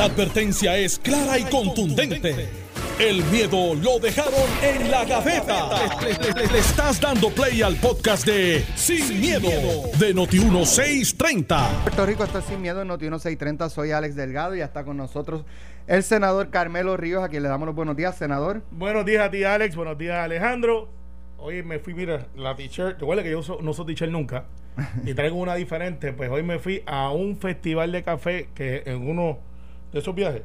La advertencia es clara y contundente. El miedo lo dejaron en la gaveta. Le, le- le estás dando play al podcast de Sin, miedo, de Noti1630. Puerto Rico está sin miedo en Noti 1630. Soy Alex Delgado y ya está con nosotros el senador Carmelo Ríos, a quien le damos los buenos días, senador. Buenos días a ti, Alex. Buenos días, Alejandro. Hoy me fui, mira, la t-shirt. Recuerda que yo so- no soy t-shirt nunca. Y traigo una diferente. Pues hoy me fui a un festival de café que en uno de esos viajes,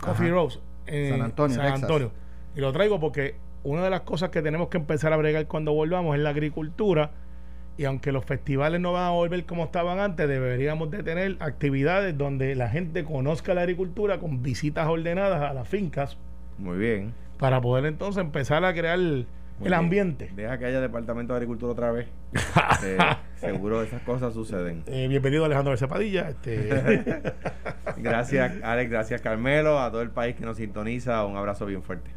Coffee. Rose, en San Antonio, San Texas. Antonio. Y lo traigo porque una de las cosas que tenemos que empezar a bregar cuando volvamos es la agricultura. Y aunque los festivales no van a volver como estaban antes, deberíamos de tener actividades donde la gente conozca la agricultura con visitas ordenadas a las fincas Muy bien. para poder entonces empezar a crear Muy el bien. ambiente. Deja que haya departamento de agricultura otra vez. Eh, seguro esas cosas suceden. Eh, bienvenido Alejandro García Padilla. Este, Gracias, Alex. Gracias, Carmelo. A todo el país que nos sintoniza. Un abrazo bien fuerte.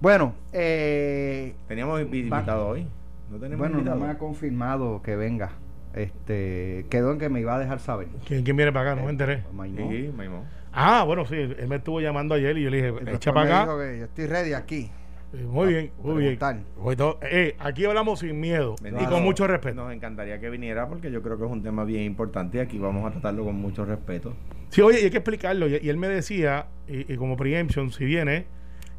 Bueno, eh, Teníamos invitado hoy. No tenemos bueno, no invitado. me ha confirmado que venga. Este, quedó en que me iba a dejar saber. ¿quién, quién viene para acá? No me enteré. Maimón. Sí, Maimón. Ah, bueno, sí, él me estuvo llamando ayer y yo le dije, echa para dijo acá. que yo estoy ready aquí. Eh, Muy bien, muy bien. preguntar. Pues todo- eh, aquí hablamos sin miedo y Bendito. con mucho respeto. Nos encantaría que viniera porque yo creo que es un tema bien importante y aquí vamos a tratarlo con mucho respeto. Sí, oye, y hay que explicarlo. Y, y él me decía, y, y como preemption, si viene,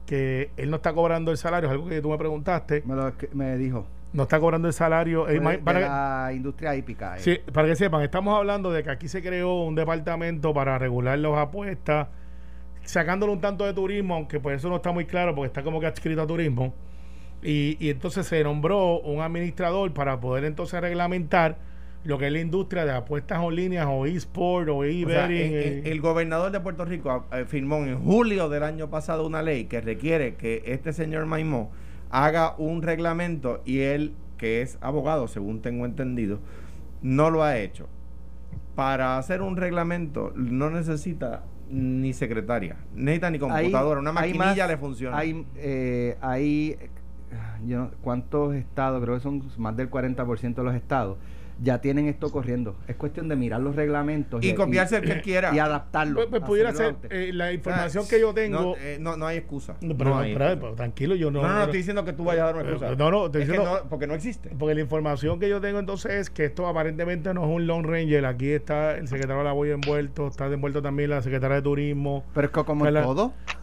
que él no está cobrando el salario, es algo que tú me preguntaste, Me, lo, me dijo. no está cobrando el salario. eh, ma- de para que- la industria hípica. eh. Sí, para que sepan, estamos hablando de que aquí se creó un departamento para regular las apuestas, sacándole un tanto de turismo, aunque pues eso no está muy claro porque está como que adscrito a turismo. Y, y entonces se nombró un administrador para poder entonces reglamentar lo que es la industria de apuestas en líneas o eSport o O sea, eh. el gobernador de Puerto Rico eh, firmó en julio del año pasado una ley que requiere que este señor Maimó haga un reglamento y él, que es abogado, según tengo entendido, no lo ha hecho. Para hacer un reglamento no necesita ni secretaria, necesita ni computadora, una maquinilla más- le funciona. Hay, eh, hay yo no- ¿cuántos estados? Creo que son más del 40% de los estados. Ya tienen esto corriendo. Es cuestión de mirar los reglamentos y copiarse el que quiera. y adaptarlo. Pues, pues pudiera ser eh, la información que yo tengo. No, eh, no, no hay excusa. No, pero, No hay pero- excusa. pero tranquilo, yo no. No, no, no, no- estoy diciendo que tú vayas a dar una Eh, excusa. no, no, estoy Es diciendo- no, porque no existe. Porque la información que yo tengo entonces es que esto aparentemente no es un Lone Ranger. Aquí está el secretario de la Boya envuelto, está envuelto también la secretaria de Turismo. Pero es que como en la-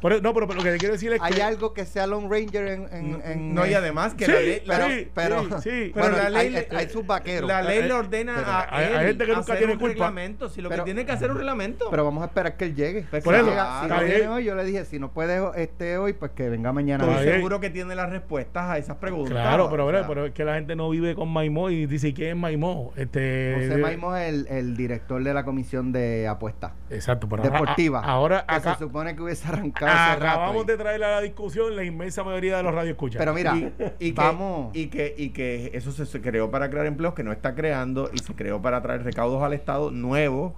Pero, no, pero, pero lo que te quiero decir es hay que. algo que sea Lone Ranger en... en- en- no, y además que Sí, la ley, pero, ley- pero, sí, sí. Pero bueno, la ley hay, hay sus vaqueros. la ley Eh, le ordena pero a hay- él hay gente que nunca hacer tiene un culpa. reglamento. Si lo Pero- que tiene que hacer es un reglamento. Pero vamos a esperar que él llegue. Pues Por si eso, llega- si no viene hoy, yo le dije, si no puede este hoy, pues que venga mañana. Estoy seguro que tiene las respuestas a esas preguntas. Claro, pero, pero, pero es que la gente no vive con Maimó y dice quién es Maimó. Este, José Maimó es el, el director de la comisión de apuestas Exacto, pero ahora- deportiva. Ahora, que acá, se supone que hubiese arrancado hace acabamos de traer a la discusión la inmensa mayoría de los radioescuchas. Pero mira, y, y que, vamos. y que y que eso se, se creó para crear empleos que no está creando y se creó para traer recaudos al Estado nuevos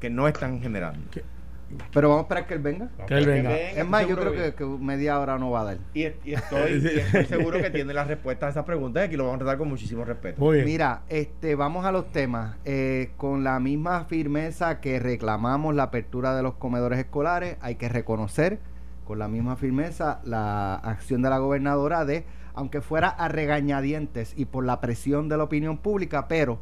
que no están generando. Pero vamos a esperar que él venga. que él venga. venga. Es más, yo creo que, que media hora no va a dar. Y, y estoy, y estoy seguro que tiene las respuestas a esas preguntas y aquí lo vamos a tratar con muchísimo respeto. Muy bien. Mira, este, vamos a los temas. Eh, con la misma firmeza que reclamamos la apertura de los comedores escolares, hay que reconocer con la misma firmeza la acción de la gobernadora de, aunque fuera a regañadientes y por la presión de la opinión pública, pero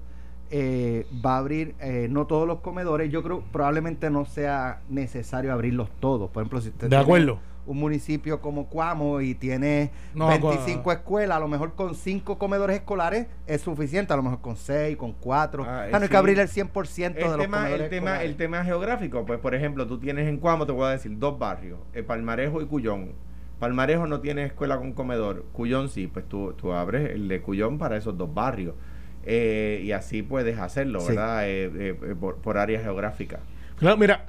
eh, va a abrir eh, no todos los comedores. Yo creo probablemente no sea necesario abrirlos todos. Por ejemplo, si usted De acuerdo. un municipio como Cuamo y tiene No, 25 cua- escuelas, a lo mejor con 5 comedores escolares es suficiente, a lo mejor con 6, con 4. Ah, o sea, no hay sí. que abrir el 100% de El los tema, comedores el, tema, escolares. el tema geográfico, pues por ejemplo, tú tienes en Cuamo, te voy a decir, dos barrios, eh, Palmarejo y Cuyón. Palmarejo no tiene escuela con comedor, Cuyón sí, pues tú, tú abres el de Cuyón para esos dos barrios. Eh, y así puedes hacerlo, Sí. ¿verdad? Eh, eh, eh, por, por área geográfica. Claro, mira,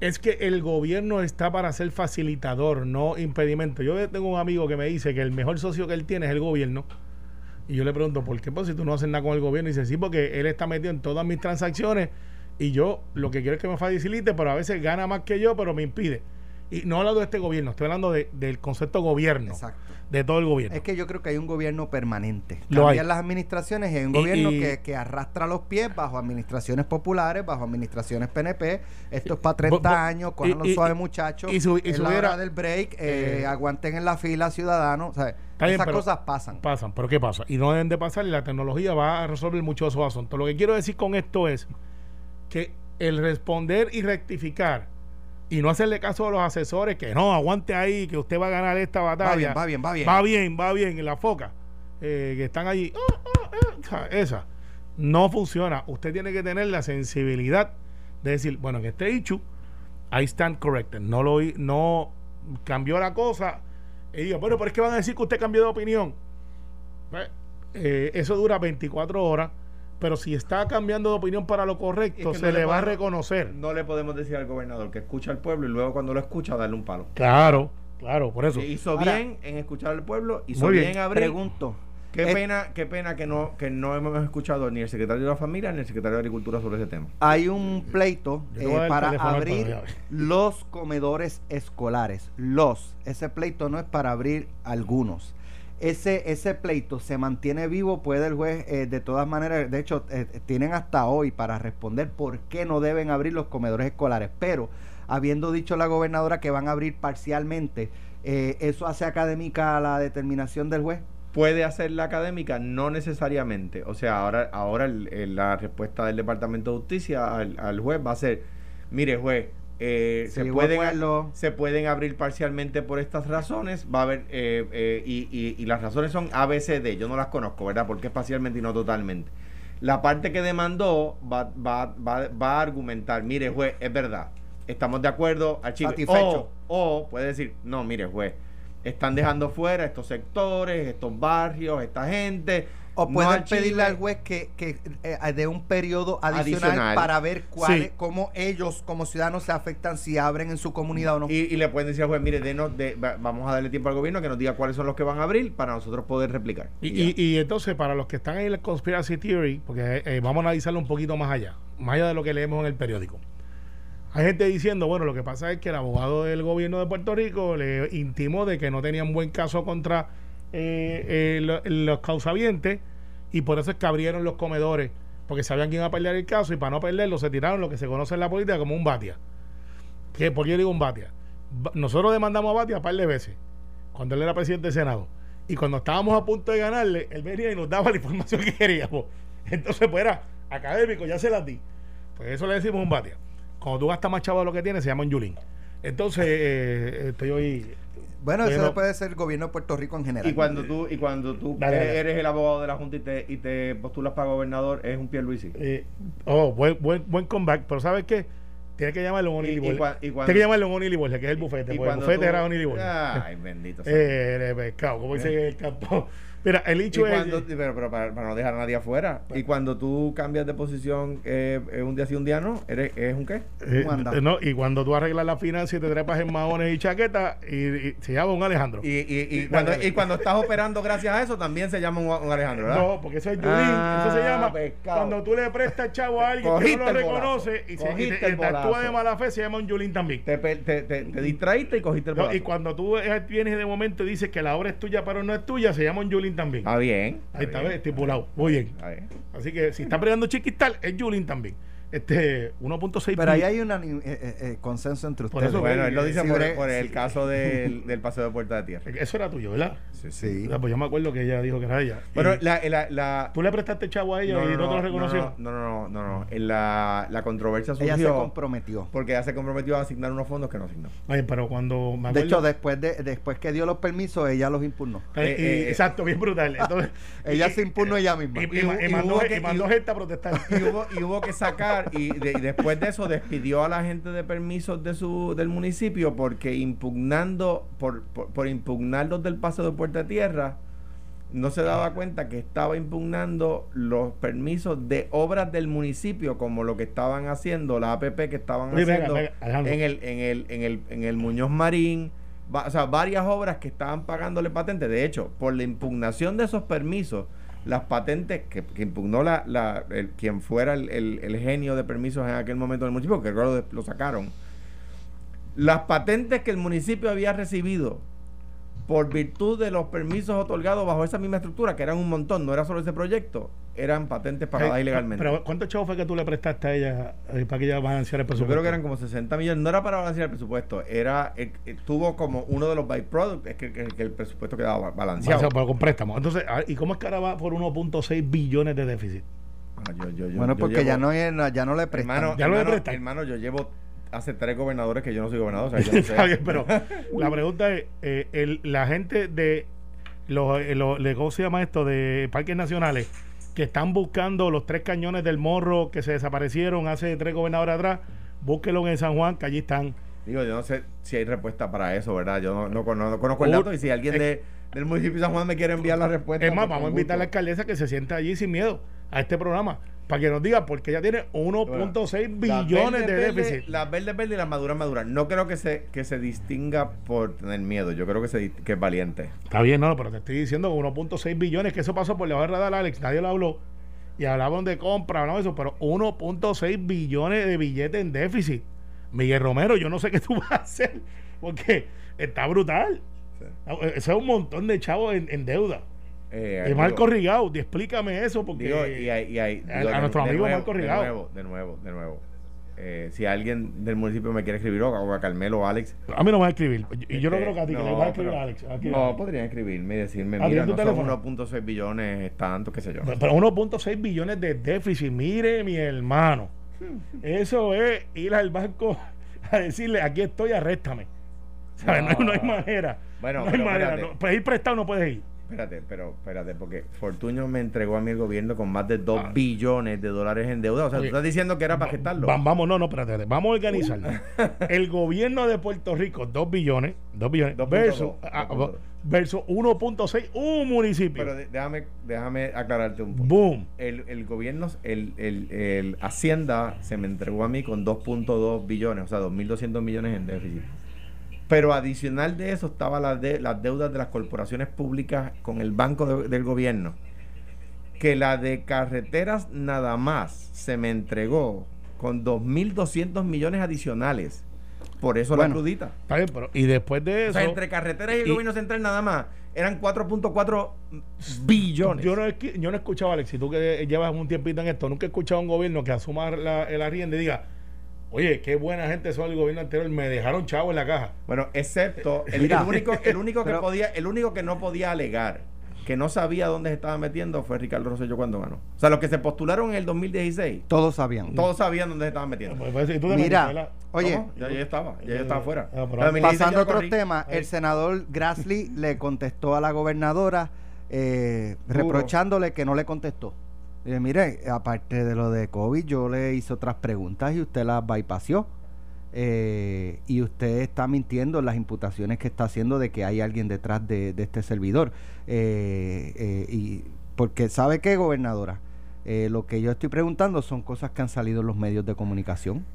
es que el gobierno está para ser facilitador, no impedimento. Yo tengo un amigo que me dice que el mejor socio que él tiene es el gobierno. Y yo le pregunto, ¿por qué? Pues si tú no haces nada con el gobierno. Y dice, sí, porque él está metido en todas mis transacciones y yo lo que quiero es que me facilite, pero a veces gana más que yo, pero me impide. Y no hablando de este gobierno, estoy hablando de- del concepto gobierno, Exacto. de todo el gobierno. Es que yo creo que hay un gobierno permanente. Lo Cambian hay. las administraciones y hay un Y- gobierno y- que, que arrastra los pies bajo administraciones populares, bajo administraciones PNP. Esto es para 30 bo- bo- años, cójanlo y- y- suave y- muchachos. y su- y si la hora del break, eh, eh, aguanten en la fila ciudadanos. ¿sabes? Bien, Esas cosas pasan. Pasan, pero ¿qué pasa? Y no deben de pasar y la tecnología va a resolver muchos de esos asuntos. Lo que quiero decir con esto es que el responder y rectificar y no hacerle caso a los asesores que no, aguante ahí, que usted va a ganar esta batalla. Va bien, va bien, va bien. Va bien, va bien, en la foca, eh, que están allí. ah, ah, ah, esa no funciona. Usted tiene que tener la sensibilidad de decir, bueno, en este issue, I stand corrected. No lo no cambió la cosa. Y digo, bueno, pero es que van a decir que usted cambió de opinión. Pues, eh, eso dura 24 horas, pero si está cambiando de opinión para lo correcto, Es que se no le, le va a reconocer. No le podemos decir al gobernador que escucha al pueblo y luego cuando lo escucha darle un palo. Claro, claro, por eso. Hizo Ahora- bien en escuchar al pueblo, hizo Muy bien, bien. en abrir. Pregunto. Qué Es- pena, qué pena que no, que no hemos escuchado ni el secretario de la familia ni el secretario de Agricultura sobre ese tema. Hay un pleito eh, para abrir los comedores escolares. Los. Ese pleito no es para abrir algunos. Ese, ese pleito se mantiene vivo, puede el juez eh, de todas maneras, de hecho, eh, tienen hasta hoy para responder por qué no deben abrir los comedores escolares. Pero, habiendo dicho la gobernadora que van a abrir parcialmente, eh, ¿eso hace académica la determinación del juez? Puede hacer la académica, no necesariamente. O sea, ahora, ahora el- el- la respuesta del Departamento de Justicia al, al juez va a ser, mire juez, eh, Se pueden, se pueden abrir parcialmente por estas razones, va a haber, eh, eh, y, y- y las razones son A, B, C, D, yo no las conozco, ¿verdad? Porque es parcialmente y no totalmente. La parte que demandó va, va, va, va a argumentar, mire juez, es verdad, estamos de acuerdo, archivo. O, o puede decir, no, mire juez, están dejando fuera estos sectores, estos barrios, esta gente. O no pueden pedirle al juez que, que eh, de un periodo adicional, Adicional. para ver cuál, Sí. cómo ellos como ciudadanos se afectan si abren en su comunidad o no. Y, y le pueden decir al juez, mire, denos de, va- vamos a darle tiempo al gobierno que nos diga cuáles son los que van a abrir para nosotros poder replicar. Y, Y entonces, para los que están en la conspiracy theory, porque eh, vamos a analizarlo un poquito más allá, más allá de lo que leemos en el periódico. Hay gente diciendo, bueno, lo que pasa es que el abogado del gobierno de Puerto Rico le intimó de que no tenían buen caso contra eh, eh, lo- los causavientes y por eso es que abrieron los comedores, porque sabían quién iba a perder el caso y para no perderlo se tiraron lo que se conoce en la política como un batia. ¿Qué? ¿Por qué yo digo un batia? Ba- Nosotros demandamos a Batia un par de veces, cuando él era presidente del Senado. Y cuando estábamos a punto de ganarle, él venía y nos daba la información que queríamos. Entonces, pues era académico, ya se las di. Pues eso le decimos un batia. Cuando tú gastas más chavo de lo que tienes, se llama un yulín. Entonces, eh, estoy hoy. Bueno, Pero- eso puede ser el gobierno de Puerto Rico en general. Y cuando tú, y cuando tú Dale, eres, dale. eres el abogado de la Junta y te, y te postulas para gobernador, es un Pierluisi. eh, oh, buen, buen, buen comeback. Pero ¿sabes qué? Tiene que llamarlo un Tiene que llamarlo un Borges, que es el bufete. Y Porque el bufete tú- era Borges. Ay, bendito sea. Eh, pescado, como dicen en el campo. Mira, el hecho es. cuando- pero, pero para, para no dejar a nadie afuera. Y cuando tú cambias de posición eh, eh, un día sí, un día no, eres, ¿es un qué? Eh, Wanda. no, y cuando tú arreglas la financia y te trepas en maones y chaquetas, y, y se llama un Alejandro. Y, y, cuando, dale. y cuando estás operando gracias a eso, también se llama un, un Alejandro, ¿verdad? No, porque eso es Yulín. Ah, eso se llama pescado. cuando tú le prestas chavo a alguien que no lo el reconoce y, se, y te, el te actúa de mala fe, se llama un Yulín también. Te, pe- te, te, te distraíste y cogiste el No, y cuando tú eh, vienes de momento y dices que la obra es tuya pero no es tuya, se llama un Yulín también. Está bien. Ahí está, bien. Muy bien. Así que si está peleando chiquistal, es Yulín también. Este, 1.6 Pero ahí hay un consenso entre Por ustedes. eso, Bueno, él lo dice Sí, por, por el sí. caso del, del paseo de Puerta de Tierra. Eso era tuyo, ¿verdad? Sí. Ah, Pues yo me acuerdo que ella dijo que era ella. Bueno, Y la, la, la, tú le prestaste chavo a ella y no, te lo reconoció. No, no, no, no, no. En la, la controversia Ella se surgió comprometió. porque ella se comprometió a asignar unos fondos que no asignó. Ay, pero cuando me De hecho, después de después que dio los permisos, ella los impugnó. Eh, Eh, y- eh, exacto, bien brutal. Entonces, Ella y- se impugnó ella misma. Y, y- Y hubo- y y mandó, que- mandó gente a protestar. y hubo, y hubo que sacar y, de- y después de eso despidió a la gente de permisos de su del municipio porque impugnando por, por, por impugnar los del paso de Puerta Tierra no se daba cuenta que estaba impugnando los permisos de obras del municipio como lo que estaban haciendo la APP que estaban Oye, haciendo venga, en el en el en el en el Muñoz Marín. Va- o sea varias obras que estaban pagándole patentes de hecho por la impugnación de esos permisos las patentes que, que impugnó la, la- el- quien fuera el, el- genio de permisos en aquel momento del municipio, que luego lo, lo sacaron, las patentes que el municipio había recibido por virtud de los permisos otorgados bajo esa misma estructura, que eran un montón, no era solo ese proyecto, eran patentes pagadas Eh, ilegalmente. Pero ¿cuántos chavos fue que tú le prestaste a ella eh, para que ella balanceara el Yo presupuesto? creo que eran como 60 millones. No era para balancear el presupuesto, era eh, eh, tuvo como uno de los byproducts, es que, que- que el presupuesto quedaba ba- balanceado. Pero con préstamos. Entonces, ah, ¿y cómo es que ahora va por 1.6 billones de déficit? Ah, yo- yo- yo- Bueno, yo porque llevo- ya no, ya no le prestan. Hermano, Ya lo hermano, prestan. hermano, yo llevo hace tres gobernadores que yo no soy gobernador. o sea, yo no sé. Pero la pregunta es, eh, el- la gente de los, eh, los- ¿cómo se llama esto? De parques nacionales que están buscando los tres cañones del morro que se desaparecieron hace tres gobernadores atrás, búsquenlo en San Juan, que allí están. Digo, yo no sé si hay respuesta para eso, ¿verdad? Yo no, no, no conozco el dato y si alguien de, del municipio de San Juan me quiere enviar la respuesta. Es más, pues, vamos a invitar a la alcaldesa que se sienta allí sin miedo a este programa para que nos diga por qué ella tiene 1.6 Las billones de déficit. Las verdes verdes y las maduras maduras. No creo que se, que se distinga por tener miedo. Yo creo que, se, dist- que es valiente. Está bien, no, pero te estoy diciendo 1.6 billones, que eso pasó por del radar, Alex, nadie lo habló. Y hablaban de compra, no eso, pero 1.6 billones de billetes en déficit. Miguel Romero, yo no sé qué tú vas a hacer, porque está brutal. Eso es un montón de chavos en, en deuda. Eh, Y Marco Rigau, explícame eso, porque Digo, y hay, y hay- a- a de- nuestro de amigo nuevo, Marco De Rigao. nuevo, de nuevo, de nuevo. Eh, si alguien del municipio me quiere escribir, o a Carmelo o a Alex. a mí no me va a escribir. Y yo no eh, creo que a ti, que le no, vas a escribir a Alex. No, podrían escribirme y decirme, Ah, mira, ¿tiene tu no son teléfono? 1.6 billones, es tanto, qué sé yo. Pero 1.6 billones de déficit, mire mi hermano. Eso es ir al banco a decirle, aquí estoy, arréstame. ¿Sabes? No, hay- no hay manera. Bueno, no hay pero manera. espérate. No, pedir prestado no puedes ir. Espérate, pero espérate, porque Fortuño me entregó a mí el gobierno con más de 2 Ah. billones de dólares en deuda. O sea, Oye, tú estás diciendo que era para gestarlo. Va- vamos, no, no, espérate, espérate. Vamos a organizarlo. El gobierno de Puerto Rico, 2 billones, 2 billones, 2.2, versus, ah, 2.2. versus 1.6, un municipio. Pero déjame, déjame aclararte un punto. Boom. El, el gobierno, el, el, el Hacienda se me entregó a mí con 2.2 billones, o sea, 2.200 millones en déficit. Pero adicional de eso estaba la de, las deudas de las corporaciones públicas con el banco de- del gobierno. Que la de carreteras nada más se me entregó con 2.200 millones adicionales. Por eso la crudita. Está bien, pero y después de O eso. sea, entre carreteras y el y- gobierno central nada más eran 4.4 billones. Yo no, yo no he escuchado, Alex, si tú que llevas un tiempito en esto, nunca he escuchado a un gobierno que asuma la, el arriendo y diga, oye, qué buena gente son el gobierno anterior, me dejaron chavo en la caja. Bueno, excepto el, único, el único que Pero- podía, el único que no podía alegar que no sabía dónde se estaba metiendo fue Ricardo Rosselló cuando ganó. O sea, los que se postularon en el 2016, Todos sabían. todos sabían dónde se estaban metiendo. Pues, pues, Mira, oye, ya, ya estaba, ya estaba afuera. Ah, pero- La 2016 pasando a otros temas, el senador Grassley le contestó a la gobernadora eh, reprochándole que no le contestó. Dije, mire, aparte de lo de COVID, yo le hice otras preguntas y usted las bypassó. Eh, y usted está mintiendo en las imputaciones que está haciendo de que hay alguien detrás de, este servidor. Eh, eh, y porque sabe qué, gobernadora, Eh, lo que yo estoy preguntando son cosas que han salido en los medios de comunicación.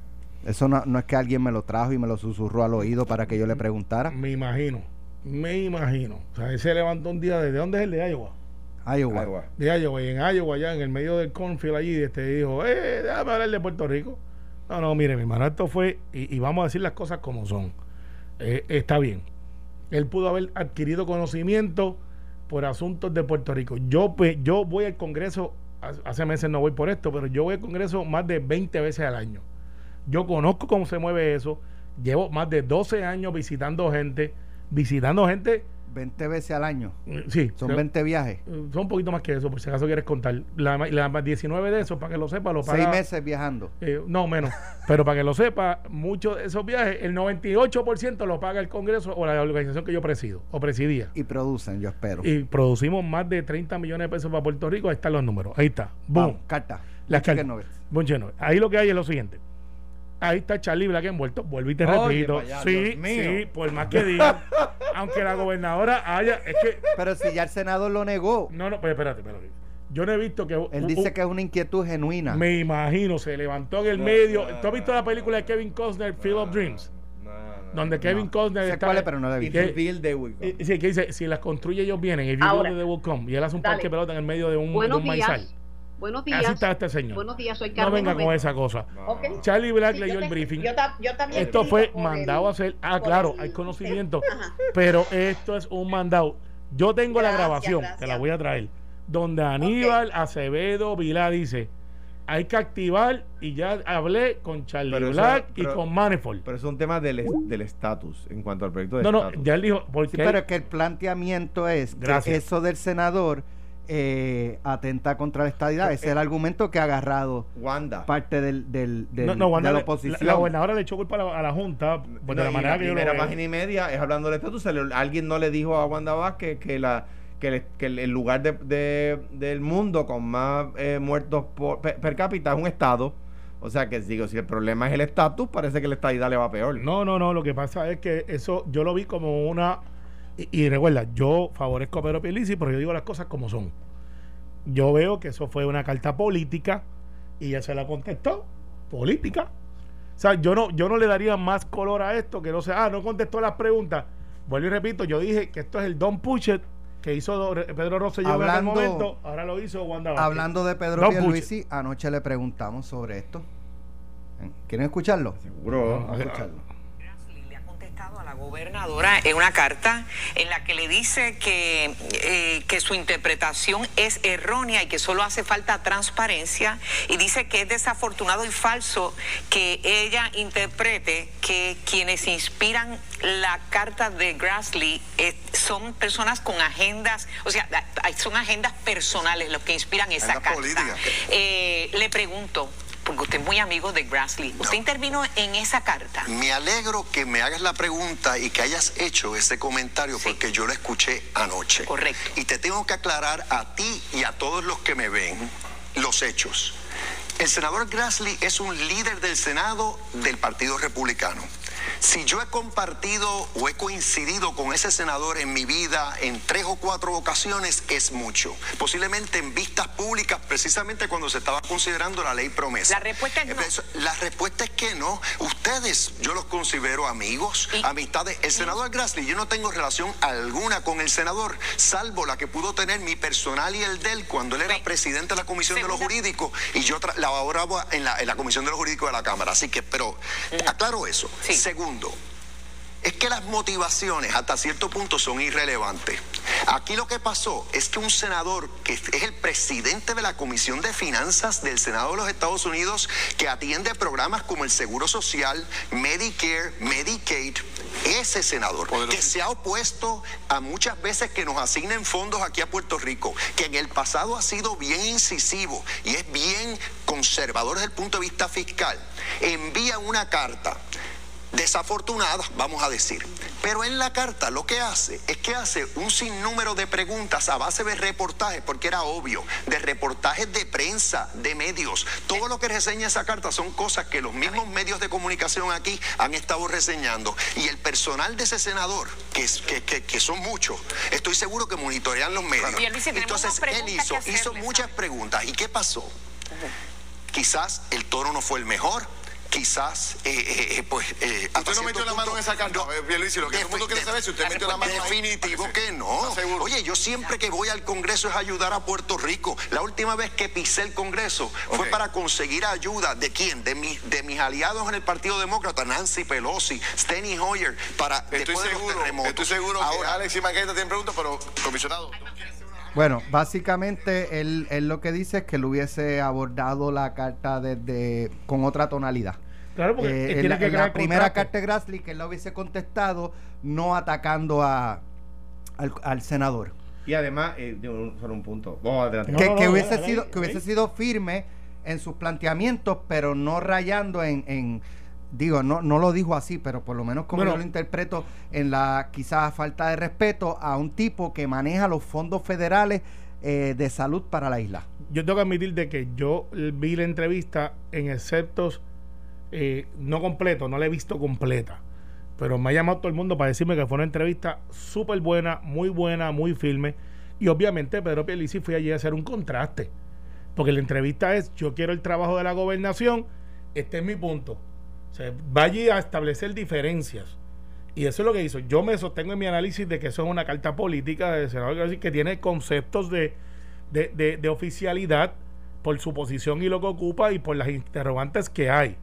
Eso no, no es que alguien me lo trajo y me lo susurró al oído para que yo le preguntara. Me imagino, me imagino. O sea, él se levantó un día, ¿de dónde es el de Iowa? Iowa. Agua. De Iowa, y en Iowa, allá en el medio del cornfield allí, este dijo, eh, déjame hablar de Puerto Rico. No, no, mire, mi hermano, esto fue, y, y vamos a decir las cosas como son. Eh, está bien. Él pudo haber adquirido conocimiento por asuntos de Puerto Rico. Yo, pues, yo voy al Congreso, hace- hace meses no voy por esto, pero yo voy al Congreso más de 20 veces al año. Yo conozco cómo se mueve eso. Llevo más de 12 años visitando gente, visitando gente, 20 veces al año. eh, sí, Son creo- 20 viajes. eh, Son un poquito más que eso, por si acaso quieres contar. La, la más 19 de esos, para que lo sepa, lo paga. Seis meses viajando. eh, no, menos. Pero para que lo sepa, muchos de esos viajes, el 98% lo paga el Congreso o la organización que yo presido o presidía. Y producen, yo espero. Y producimos más de 30 millones de pesos para Puerto Rico. Ahí están los números. Ahí está. Boom. Vamos, carta. Las cartas. Ahí lo que hay es lo siguiente. Ahí está Charlie Black envuelto. Vuelvo y te Oye, repito. vaya, sí, Dios mío. sí, por más que diga. aunque la gobernadora haya. Es que. Pero si ya el senador lo negó, No, no, pues espérate, espérate. Yo no he visto que. él dice que es una inquietud genuina. Me imagino, se levantó en el No, medio. no, ¿Tú has visto la película de Kevin Costner, Field of Dreams? No, no, Donde Kevin No. Costner Sé está. cuál es, pero no la he visto. Go. Eh, Sí, que dice, si las construye ellos vienen, if you Ahora. build it, they will come. Y él hace un Dale. parque de pelota en el medio de un, de Buenos un días. maizal. Buenos días. Así está este señor. Buenos días, soy Carmen. No venga con esa cosa. Charlie Black leyó el briefing. esto fue mandado a hacer. Ah, claro, hay conocimiento. Pero esto es un mandado. Yo tengo la grabación, te la voy a traer. Donde Aníbal Acevedo Vilá dice hay que activar y ya hablé con Charlie Black y con Manifold. Pero es un tema del estatus en cuanto al proyecto de No, no, ya él dijo. Porque pero es que el planteamiento es que eso del senador eh, atenta contra la estadidad. Ese es el argumento que ha agarrado Wanda. parte del, del, del no, no, de la oposición. La, gobernadora le echó culpa a la, Junta pues, de la manera que yo lo página y media es hablando del estatus. Alguien no le dijo a Wanda Vázquez que la que, el lugar de, del mundo con más eh, muertos per, cápita es un estado. O sea que digo, si el problema es el estatus, parece que la estadidad le va peor. No, no, no. Lo que pasa es que eso yo lo vi como una. Y, recuerda, yo favorezco a Pedro Pierluisi, pero yo digo las cosas como son. Yo veo que eso fue una carta política y ya se la contestó. Política. O sea, yo no, yo no le daría más color a esto que no sea, ah, no contestó las preguntas. Vuelvo y repito, yo dije que esto es el Don Puchet que hizo Pedro Rosselló en aquel momento, ahora lo hizo Wanda Vázquez. Hablando de Pedro Pierluisi, anoche le preguntamos sobre esto. ¿Quieren escucharlo? Seguro. Vamos a escucharlo la gobernadora en una carta en la que le dice que, eh, que su interpretación es errónea y que solo hace falta transparencia y dice que es desafortunado y falso que ella interprete que quienes inspiran la carta de Grassley eh, son personas con agendas, o sea, son agendas personales los que inspiran esa carta. Eh, le pregunto, porque usted es muy amigo de Grassley. ¿Usted intervino en esa carta? Me alegro que me hagas la pregunta y que hayas hecho ese comentario porque yo lo escuché anoche. Correcto. Y te tengo que aclarar a ti y a todos los que me ven los hechos. El senador Grassley es un líder del Senado del Partido Republicano. Si yo he compartido o he coincidido con ese senador en mi vida en tres o cuatro ocasiones, es mucho. Posiblemente en vistas públicas, precisamente cuando se estaba considerando la ley promesa. La respuesta es no. La respuesta es que no. Ustedes, yo los considero amigos, amistades. El senador Grassley, yo no tengo relación alguna con el senador, salvo la que pudo tener mi personal y el de él cuando él era presidente de la Comisión de los Jurídicos y yo laboraba en la, en la Comisión de los Jurídicos de la Cámara. Así que, pero aclaro eso. Segundo, es que las motivaciones hasta cierto punto son irrelevantes. Aquí lo que pasó es que un senador que es el presidente de la Comisión de Finanzas del Senado de los Estados Unidos, que atiende programas como el Seguro Social, Medicare, Medicaid, ese senador que se ha opuesto a muchas veces que nos asignen fondos aquí a Puerto Rico, que en el pasado ha sido bien incisivo y es bien conservador desde el punto de vista fiscal, envía una carta desafortunadas, vamos a decir. Pero en la carta lo que hace es que hace un sinnúmero de preguntas a base de reportajes, porque era obvio, de reportajes de prensa, de medios. Todo lo que reseña esa carta son cosas que los mismos medios de comunicación aquí han estado reseñando. Y el personal de ese senador, que, que, que, son muchos, estoy seguro que monitorean los medios. Entonces él hizo, hizo muchas preguntas. ¿Y qué pasó? Quizás el toro no fue el mejor, quizás, eh, eh, eh pues... Eh, usted no metió la mano en esa carta, no, Luis, lo que todo el mundo quiere saber si usted metió la mano Definitivo que no. Oye, yo siempre que voy al Congreso es ayudar a Puerto Rico. La última vez que pisé el Congreso fue para conseguir ayuda de quién? De, mi, de mis aliados en el Partido Demócrata, Nancy Pelosi, Steny Hoyer, para estoy seguro, Estoy seguro Ahora, que Alex y Maqueta tienen preguntas, pero comisionado... Bueno, básicamente él, él, lo que dice es que él hubiese abordado la carta desde con otra tonalidad. Claro, porque eh, tiene que la primera carta de Grassley que él la hubiese contestado no atacando a, al, senador. Y además, eh, solo un punto. que, hubiese sido, que hubiese sido firme en sus planteamientos, pero no rayando en, digo, no, no lo dijo así, pero por lo menos como yo lo interpreto, en la quizás falta de respeto a un tipo que maneja los fondos federales eh, de salud para la isla. Yo tengo que admitir de que yo vi la entrevista en exceptos eh, no completo, no la he visto completa, pero me ha llamado todo el mundo para decirme que fue una entrevista súper buena, muy buena, muy firme. Y obviamente Pedro Pielici fue allí a hacer un contraste, porque la entrevista es, yo quiero el trabajo de la gobernación, este es mi punto. Va allí a establecer diferencias. Y eso es lo que hizo. Yo me sostengo en mi análisis de que eso es una carta política de senador que tiene conceptos de, de, de oficialidad por su posición y lo que ocupa y por las interrogantes que hay.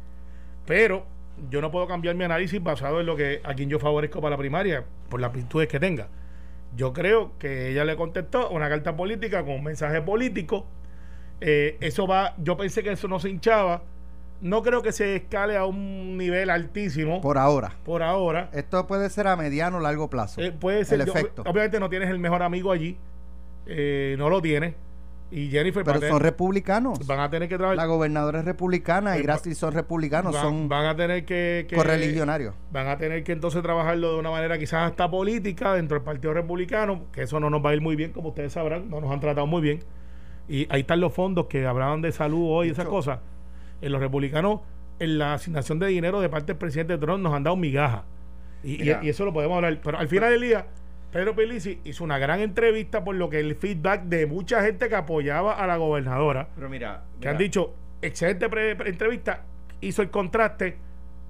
Pero yo no puedo cambiar mi análisis basado en lo que a quien yo favorezco para la primaria, por las virtudes que tenga. Yo creo que ella le contestó una carta política con un mensaje político. Eh, eso va, yo pensé que eso no se hinchaba. No creo que se escale a un nivel altísimo. Por ahora. Por ahora. Esto puede ser a mediano o largo plazo. Eh, puede ser. El efecto. obviamente no tienes el mejor amigo allí. Eh, no lo tienes y Jennifer pero son republicanos van a tener que trabajar la gobernadora es republicana y eh, Grassley son republicanos son van a tener que, correligionarios van a tener que entonces trabajarlo de una manera quizás hasta política dentro del partido republicano que eso no nos va a ir muy bien como ustedes sabrán no nos han tratado muy bien y ahí están los fondos que hablaban de salud hoy esas cosas en los republicanos en la asignación de dinero de parte del presidente Trump nos han dado migaja y, y eso lo podemos hablar pero al final del día Pedro Pelici hizo una gran entrevista por lo que el feedback de mucha gente que apoyaba a la gobernadora. Pero mira, que han dicho, excelente entrevista, hizo el contraste,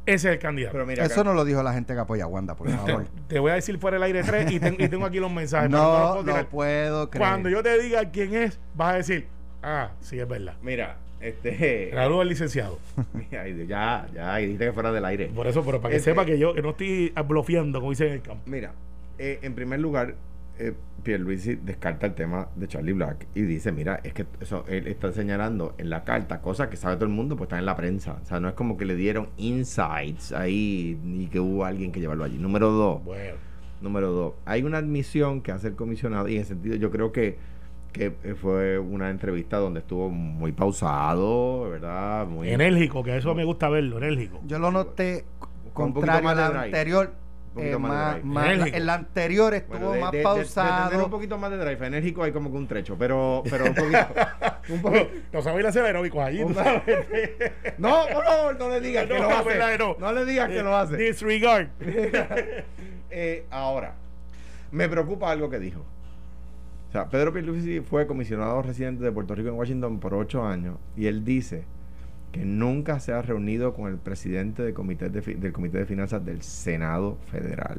ese es el candidato. Pero mira, Eso no lo dijo la gente que apoya a Wanda, por favor. Te, voy a decir fuera el aire 3 y, tengo aquí los mensajes. no, no, puedo creer. Cuando yo te diga quién es, vas a decir, ah, sí, es verdad. Mira, este. Graduó al licenciado. ya, ya, y dijiste que fuera del aire. Por eso, pero para que este sepa que yo que no estoy bloqueando, como dicen en el campo. Mira, eh, en primer lugar, eh, Pierluisi descarta el tema de Charlie Black y dice, mira, es que eso él está señalando en la carta cosas que sabe todo el mundo, pues está en la prensa. O sea, no es como que le dieron insights ahí y que hubo alguien que llevarlo allí. Número dos. Bueno. Número dos. Hay una admisión que hace el comisionado y en sentido yo creo que que fue una entrevista donde estuvo muy pausado, ¿verdad? Muy enérgico, que eso me gusta verlo, enérgico. Yo lo noté contrario a la anterior eh, más, el anterior estuvo más pausado. De, un poquito más de drive enérgico hay como que un trecho, pero, pero un poquito. un poquito. no sabéis hacer aeróbicos allí, no, por favor, no le digas que lo hace. No. le digas que lo hace. Disregard. eh, ahora, me preocupa algo que dijo. O sea, Pedro Pierluisi fue comisionado residente de Puerto Rico en Washington por ocho años y él dice que nunca se ha reunido con el presidente del comité de, del Comité de Finanzas del Senado Federal.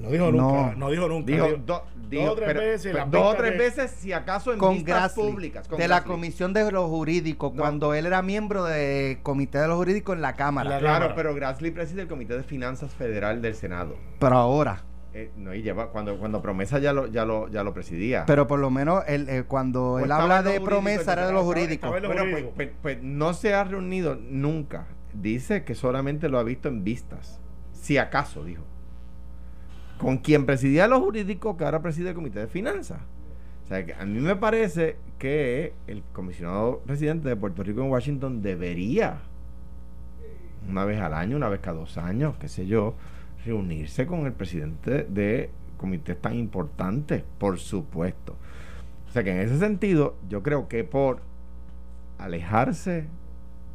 No dijo nunca, no, dijo nunca. Dijo, dos o tres veces. dos o tres veces, si acaso en con públicas. de la Comisión de los Jurídicos, cuando él era miembro del Comité de los Jurídicos en la Cámara. claro, pero Grassley preside el Comité de Finanzas Federal del Senado. Pero ahora. Eh, no, y lleva, cuando, cuando Promesa ya lo, ya lo, ya lo presidía. Pero por lo menos él, eh, cuando él habla de Promesa era de los jurídicos. Bueno, pues, pues, pues, no se ha reunido nunca. Dice que solamente lo ha visto en vistas. Si acaso, dijo. Con quien presidía los jurídicos, que ahora preside el Comité de Finanzas. O sea, que a mí me parece que el comisionado residente de Puerto Rico en Washington debería, una vez al año, una vez cada dos años, qué sé yo, reunirse con el presidente de comités tan importantes, por supuesto. O sea que en ese sentido, yo creo que por alejarse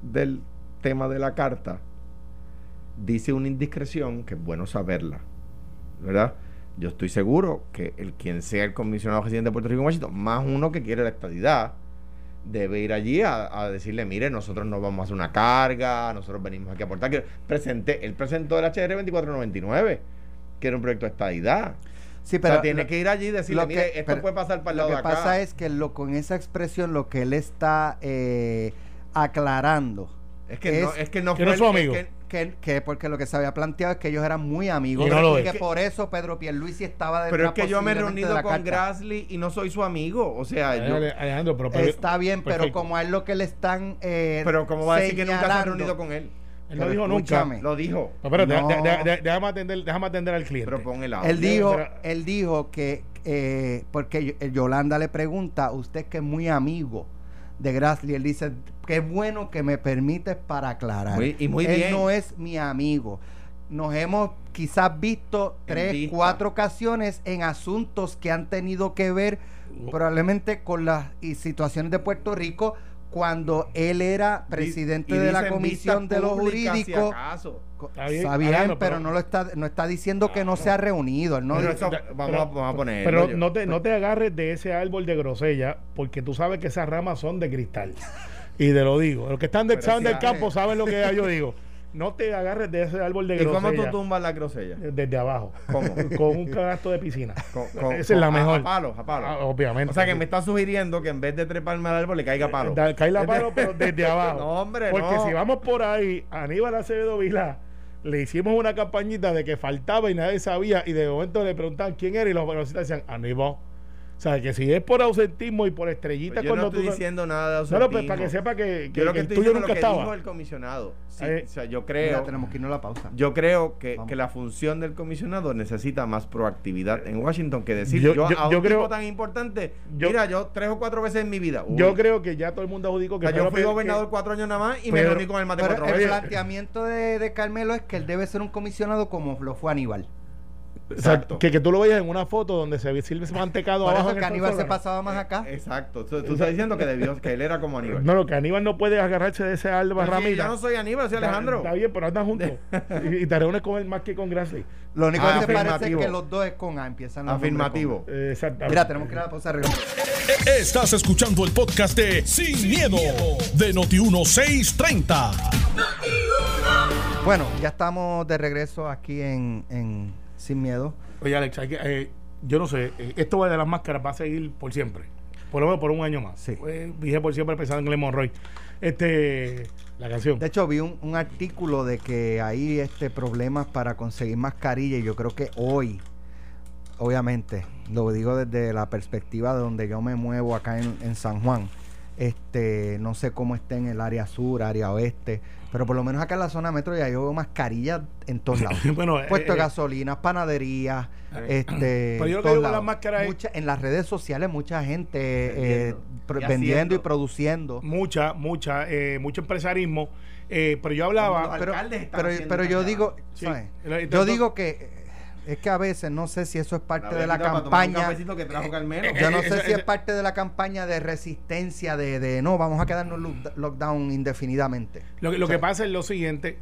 del tema de la carta, dice una indiscreción que es bueno saberla, ¿verdad? Yo estoy seguro que el quien sea el comisionado presidente de Puerto Rico en Washington, más uno que quiere la estadidad, debe ir allí a, decirle, mire, nosotros no vamos a hacer una carga, nosotros venimos aquí a aportar. Que presenté, él presentó el HR 2499, que era un proyecto de estadidad. Sí, pero tiene que ir allí y decirle, mire, esto puede pasar para el lado de acá. Lo que pasa es que lo, con esa expresión lo que él está eh, aclarando es que, no, es que no fue su amigo que, porque lo que se había planteado es que ellos eran muy amigos y, que por eso Pedro Pierluisi estaba detrás Pero es que yo me he reunido con Grassley y no soy su amigo, o sea, yo, Alejandro, pero, está bien, pero como a él lo que le están eh, Pero como va a decir que nunca se ha reunido con él. Él no dijo nunca. Lo dijo. pero déjame, atender, déjame atender al cliente. Pero pon el Él dijo, él dijo que, eh, porque Yolanda le pregunta, usted que es muy amigo de Grassley, él dice, qué bueno que me permites para aclarar. y muy él bien. no es mi amigo. Nos hemos quizás visto tres, cuatro ocasiones en asuntos que han tenido que ver probablemente con las situaciones de Puerto Rico cuando él era presidente de la comisión de los jurídicos. está bien, pero, no lo está no está diciendo que no se ha reunido. no vamos, a, poner. Pero no te, no te agarres de ese árbol de grosella porque tú sabes que esas ramas son de cristal. y te lo digo. Los que están, de, saben del campo saben lo que yo digo. no te agarres de ese árbol de ¿Y cómo grosella. tú tumbas la grosella? Desde abajo. ¿Cómo? Con un canasto de piscina. Con- con- Esa es la a- mejor. A palo, a palo. Ah, obviamente. O sea que me está sugiriendo que en vez de treparme al árbol le caiga palo. Da- cae la palo, pero desde abajo. No, hombre, Porque no. si vamos por ahí, Aníbal Acevedo Vilá, le hicimos una campañita de que faltaba y nadie sabía, y de momento le preguntaban quién era, y los periodistas decían Aníbal. O sea, que si es por ausentismo y por estrellitas Pues yo cuando no estoy tú. diciendo nada de no, no, pues ausentismo. para que sepa que, que- Yo lo que el estoy tuyo diciendo nunca lo que estaba. dijo el comisionado. Sí, Eh, o sea, yo Ya creo... tenemos que irnos a la pausa. Yo creo que, que la función del comisionado necesita más proactividad en Washington que decir yo, Yo- yo- a un yo creo- tipo tan importante. yo- mira, yo tres o cuatro veces en mi vida. uy, Yo creo que ya todo el mundo adjudicó o que sea, yo fui gobernador que- cuatro años nada más y me reuní con el mate cuatro el veces. planteamiento de, de Carmelo es que él debe ser un comisionado como lo fue Aníbal. Exacto. Que, que tú lo veas en una foto donde se sirve ese mantecado Por abajo. eso que el Aníbal se pasaba más acá. Exacto. Tú, tú estás diciendo que debió, que él era como Aníbal. No, lo que Aníbal no puede agarrarse de ese alba ramita. yo no soy Aníbal, soy Está- Alejandro. Está bien, pero andan juntos. y, y te reúnes con él más que con Grassley. Lo único Ah, que se parece es que los dos es con A, empiezan los Afirmativo. Eh, exactamente. Mira, tenemos que ir a la pausa. regresamos. Estás escuchando el podcast de Sin, miedo, de Noti1630. Bueno, ya estamos de regreso aquí en, en Sin Miedo. Oye, Alex, hay que, eh, yo no sé, eh, esto de las máscaras va a seguir por siempre. Por lo menos por un año más. Sí. Pues, dije por siempre pensando en Glenn Monroy. Este, la canción. De hecho, vi un, un artículo de que hay este problemas para conseguir mascarilla y yo creo que hoy, obviamente, lo digo desde la perspectiva de donde yo me muevo acá en, en San Juan. Este, no sé cómo está en el área sur, área oeste, pero por lo menos acá en la zona metro ya yo veo mascarillas en todos lados. bueno, eh, Puesto de eh, gasolinas, panaderías, este, Pero yo lo que todos digo con las máscaras es- Mucha- en las redes sociales mucha gente eh, Vendiendo. pro- Y vendiendo y haciendo. produciendo. mucha, mucha, eh, mucho empresarismo. eh, pero yo hablaba. Pero, pero, pero yo digo, yo digo que eh, es que a veces no sé si eso es parte de la campaña. cafecito que trajo Carmelo. Yo no Eh, sé si es parte de la campaña de resistencia de, de no, vamos a quedarnos lock- lockdown indefinidamente. Lo, que- lo que pasa es lo siguiente.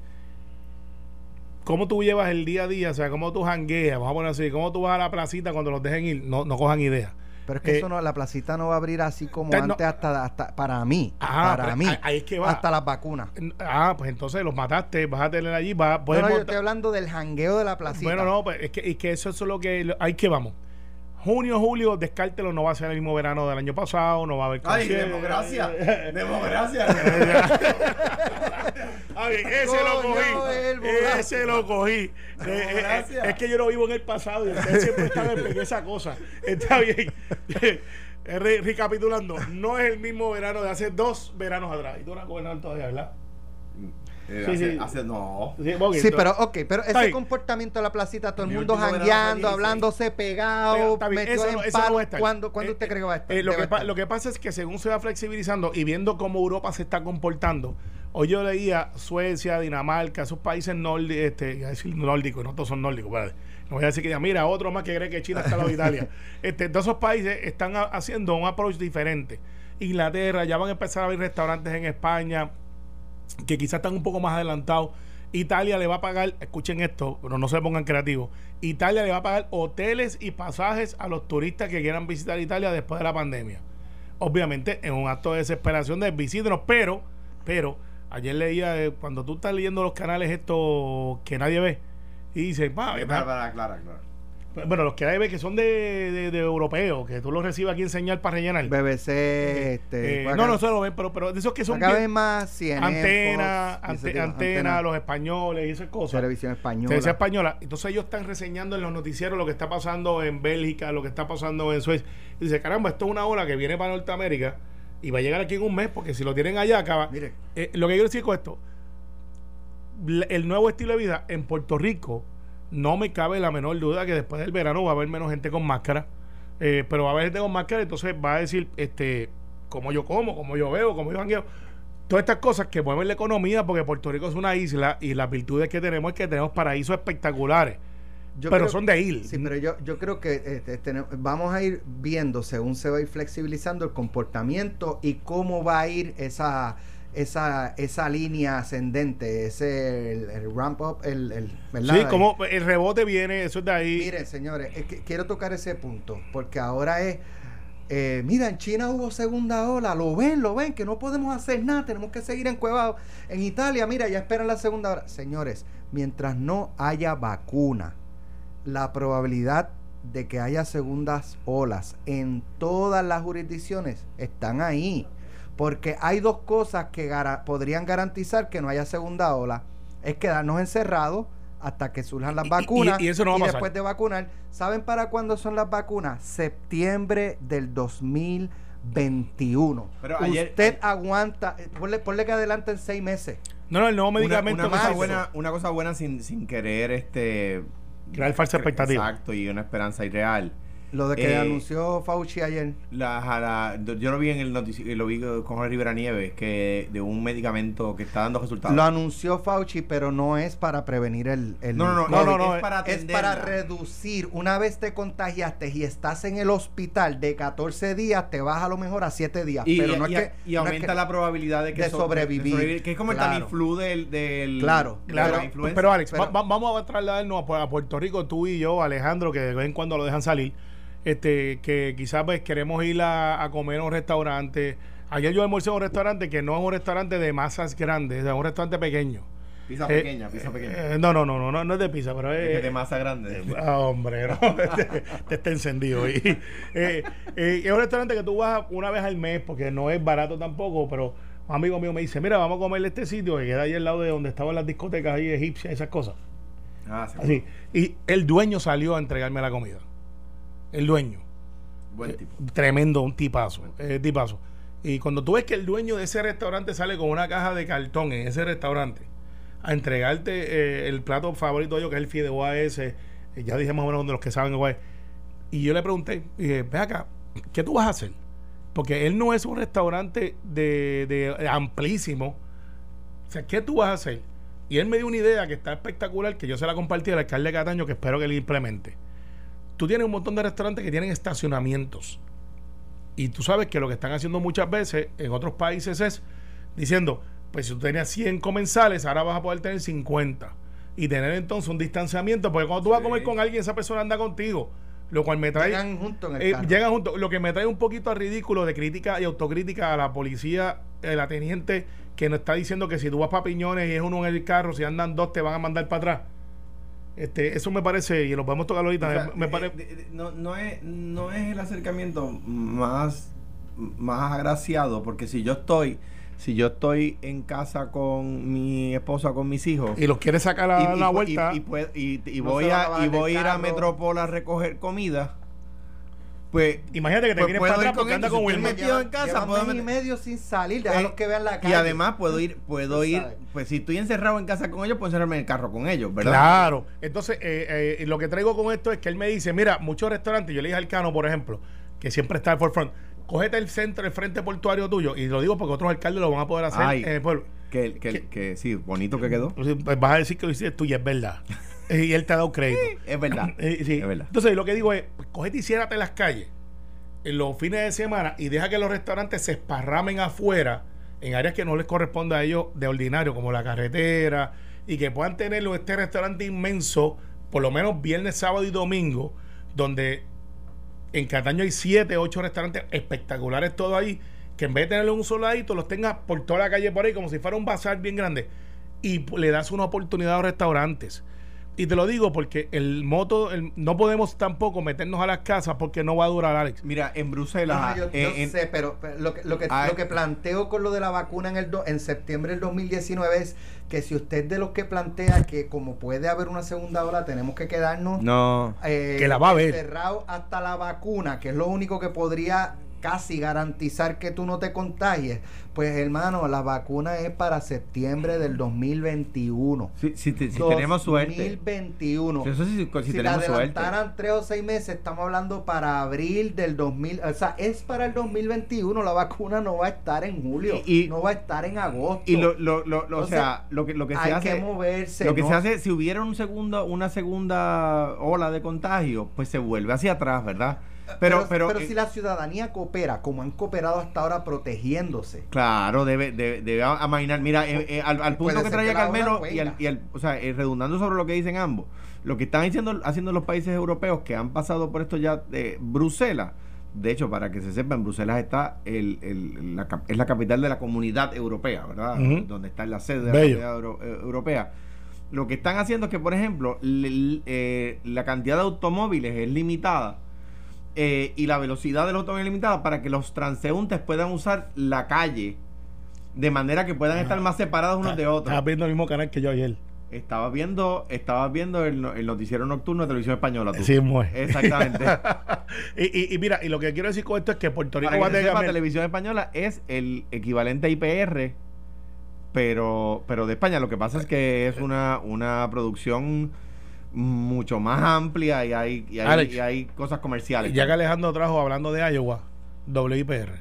¿Cómo tú llevas el día a día? O sea, ¿cómo tú jangueas? Vamos a poner así. ¿Cómo tú vas a la placita cuando los dejen ir? No, no cojan idea. Pero es que Eh, eso no, la placita no va a abrir así como Te- no- antes hasta, hasta para mí, Ah, para mí, ahí- es que va. hasta las vacunas. Ah, pues entonces los mataste, vas a tener allí, vas No, no, yo estoy hablando del jangueo de la placita. Bueno, no, pues es que, es que eso es lo que. Ahí que vamos. Junio, julio, descártelo, no va a ser el mismo verano del año pasado, no va a haber Ay, democracia. Democracia. Ah, bien, ese lo cogí. Ese lo cogí. Eh, eh, gracias. es que yo no vivo en el pasado y ustedes siempre están en esa cosa. Está bien. Eh, re- recapitulando, no es el mismo verano de hace dos veranos atrás. Y tú eras gobernador todavía, ¿verdad? Eh, Sí, hace, sí. hace- no. Sí, pero ok, pero ese bien. comportamiento de la placita, todo el Mi mundo jangueando, hablándose pegado, metido eso no- en no palo. ¿Cuándo, cuándo Eh, usted cree que va a estar? Eh, lo, Debe que pa- estar. lo que pasa es que según se va flexibilizando y viendo cómo Europa se está comportando, hoy yo leía Suecia, Dinamarca, esos países nórdicos, este, iba a decir nórdicos, no todos son nórdicos, espérate. no voy a decir que diga, mira, otro más que cree que China está lado de Italia. Este, todos esos países están ha- haciendo un approach diferente. Inglaterra, ya van a empezar a abrir restaurantes en España, que quizás están un poco más adelantados. Italia le va a pagar, escuchen esto, pero no se pongan creativos. Italia le va a pagar hoteles y pasajes a los turistas que quieran visitar Italia después de la pandemia. Obviamente, en un acto de desesperación de visítenos, pero, pero, ayer leía, eh, cuando tú estás leyendo los canales estos que nadie ve, y dice, "Pa, Para, ¿verdad?". para, clara, clara. bueno, los que nadie ve que son de, de, de europeos, que tú los recibes aquí en señal para rellenar. BBC, este. Eh, fue no, no se lo ven, pero, pero de esos que son Acá bien- más CNN, Fox, ante- antena, los españoles y esas cosas. televisión española. Televisión española. Entonces ellos están reseñando en los noticieros lo que está pasando en Bélgica, lo que está pasando en Suecia. Y dice, caramba, esto es una ola que viene para Norteamérica y va a llegar aquí en un mes, porque si lo tienen allá acaba. Mire. Eh, lo que quiero decir con esto, el nuevo estilo de vida en Puerto Rico, no me cabe la menor duda que después del verano va a haber menos gente con máscara. Eh, pero va a haber gente con máscara, entonces va a decir, este, cómo yo como, cómo yo veo, cómo yo jangueo. Todas estas cosas que mueven la economía, porque Puerto Rico es una isla y las virtudes que tenemos es que tenemos paraísos espectaculares. Yo pero creo- son de ir. Sí, pero yo, yo creo que este, tenem- vamos a ir viendo según se va a ir flexibilizando el comportamiento y cómo va a ir esa esa esa línea ascendente, ese el, el ramp up, el, el ¿verdad? Sí, como el rebote viene, eso es de ahí. Miren, señores, es que quiero tocar ese punto, porque ahora es eh, mira, en China hubo segunda ola, lo ven, lo ven, que no podemos hacer nada, tenemos que seguir encuevados. En Italia, mira, ya esperan la segunda ola. Señores, mientras no haya vacuna, la probabilidad de que haya segundas olas en todas las jurisdicciones están ahí. Porque hay dos cosas que podrían garantizar que no haya segunda ola. Es quedarnos encerrados hasta que surjan las vacunas y, después de vacunar. ¿Saben para cuándo son las vacunas? Septiembre del 2021. Pero Usted aguanta, ponle, ponle que adelante en seis meses. No, no, el nuevo medicamento. Una, cosa, buena, una cosa buena sin, sin querer este crear falsa expectativa. Exacto, y una esperanza irreal. Lo de que eh, anunció Fauci ayer. La, yo lo vi en el noticiero, lo vi con Jorge Rivera Nieves, que de un medicamento que está dando resultados. Lo anunció Fauci, pero no es para prevenir el... el no, no, no, no, es, para es para reducir. Una vez te contagiaste y estás en el hospital de 14 días, te vas a lo mejor a 7 días. Y, pero no es que, y aumenta la probabilidad de que de sobrevivir, Que es como el Tamiflu del, del... Claro, claro. Pero, Alex, vamos a trasladarnos a, a Puerto Rico, tú y yo, Alejandro, que de vez en cuando lo dejan salir este, que quizás pues queremos ir a, comer a un restaurante. Ayer yo almorcé en un restaurante que no es un restaurante de masas grandes, es un restaurante pequeño. Pizza eh, pequeña, pizza eh, pequeña. Eh, no, no, no, no, no es de pizza, pero es, de masa grande. Ah, hombre, no, te, está encendido. Y, es un restaurante que tú vas una vez al mes porque no es barato tampoco, pero un amigo mío me dice, mira, vamos a comerle este sitio que queda ahí al lado de donde estaban las discotecas ahí egipcias, esas cosas. Ah, sí. Así. Y el dueño salió a entregarme la comida el dueño. Buen tipo. tremendo, un tipazo, eh, tipazo. Y cuando tú ves que el dueño de ese restaurante sale con una caja de cartón en ese restaurante a entregarte eh, el plato favorito de ellos, que es el ese, eh, ya dije más o menos de los que saben igual. Y yo le pregunté, dije, ve acá, ¿qué tú vas a hacer? Porque él no es un restaurante de, de amplísimo. O sea, ¿qué tú vas a hacer? Y él me dio una idea que está espectacular, que yo se la compartí al alcalde Cataño, que espero que le implemente tú tienes un montón de restaurantes que tienen estacionamientos. Y tú sabes que lo que están haciendo muchas veces en otros países es diciendo, pues si tú tenías 100 comensales, ahora vas a poder tener 50. Y tener entonces un distanciamiento, porque cuando tú vas a comer con alguien, esa persona anda contigo. Lo cual me trae. Llegan juntos eh, Llegan juntos. Lo que me trae un poquito a ridículo de crítica y autocrítica a la policía, eh, la teniente, que nos está diciendo que si tú vas para Piñones y es uno en el carro, si andan dos, te van a mandar para atrás. Este, eso me parece, y lo podemos tocar ahorita, me parece... no, no, es, no es el acercamiento más, más agraciado, porque si yo estoy si yo estoy en casa con mi esposa, con mis hijos. Y los quiere sacar a la vuelta. Y, voy, a, y voy a ir a Metropol a recoger comida pues imagínate que te pues vienes para atrás porque anda con Wilmer. metido en casa puedo meter... y medio sin salir déjalos eh, que vean la calle. y además puedo ir puedo ir pues si estoy encerrado en casa con ellos puedo encerrarme en el carro con ellos ¿verdad? claro. Entonces eh, eh, lo que traigo con esto es que él me dice mira muchos restaurantes yo le dije al Cano por ejemplo que siempre está al forefront cógete el centro el frente portuario tuyo y lo digo porque otros alcaldes lo van a poder hacer en el pueblo. que, que, que, sí bonito que quedó. Pues, pues vas a decir que lo hiciste tú y es verdad y él te ha dado crédito. Es verdad. Es verdad. Entonces lo que digo es pues, cógete y ciérrate las calles en los fines de semana y deja que los restaurantes se esparramen afuera en áreas que no les corresponde a ellos de ordinario, como la carretera, y que puedan tener este restaurante inmenso, por lo menos viernes, sábado y domingo, donde en Cataño hay siete, ocho restaurantes espectaculares todo ahí, que en vez de tenerlo en un solo ladito, los tenga por toda la calle por ahí, como si fuera un bazar bien grande, y le das una oportunidad a los restaurantes. Y te lo digo porque el moto, no podemos tampoco meternos a las casas porque no va a durar, Alex. Mira, en Bruselas. yo, eh, sé, pero, lo, que, lo, que, lo que planteo con lo de la vacuna en, el en septiembre del 2019 es que si usted de los que plantea que como puede haber una segunda ola, tenemos que quedarnos. No. Eh, que la va a ver. Cerrado hasta la vacuna, que es lo único que podría casi garantizar que tú no te contagies, pues hermano, la vacuna es para septiembre del 2021. Si, si, si tenemos suerte. 2021. Eso sí, si, si tenemos te adelantaran tres o seis meses, estamos hablando para abril del 2000. O sea, es para el 2021. La vacuna no va a estar en julio. Y, no va a estar en agosto. Y lo, lo, lo, o sea, lo que, lo que se hay hace. que moverse. Lo que se hace, si hubiera un segundo, una segunda ola de contagio, pues se vuelve hacia atrás, ¿verdad? Pero, pero, eh, si la ciudadanía coopera, como han cooperado hasta ahora protegiéndose. Claro, debe, debe, debe amainar. Mira, eh, eh, al, punto que traía Carmelo, y, al, y al, o sea, redundando sobre lo que dicen ambos, lo que están haciendo, haciendo los países europeos que han pasado por esto ya de Bruselas, de hecho, para que se sepa, en Bruselas está el, el- la, es la capital de la comunidad europea, ¿verdad? Donde está la sede de la Bello. comunidad euro- eh, europea. Lo que están haciendo es que, por ejemplo, eh, la cantidad de automóviles es limitada eh, y la velocidad del automóvil es limitada para que los transeúntes puedan usar la calle de manera que puedan estar más separados unos de otros. Estaba viendo el mismo canal que yo ayer. Estaba viendo, estaba viendo el, no- el noticiero nocturno de televisión española. tú. Sí, muy. Exactamente. y, y- y mira, y lo que quiero decir con esto es que Puerto Rico Para va que tener televisión española es el equivalente a IPR, pero, pero de España. Lo que pasa es que es una, una producción mucho más amplia y hay, y hay, Alex, y hay cosas comerciales. Ya que Alejandro trajo hablando de Iowa, WIPR.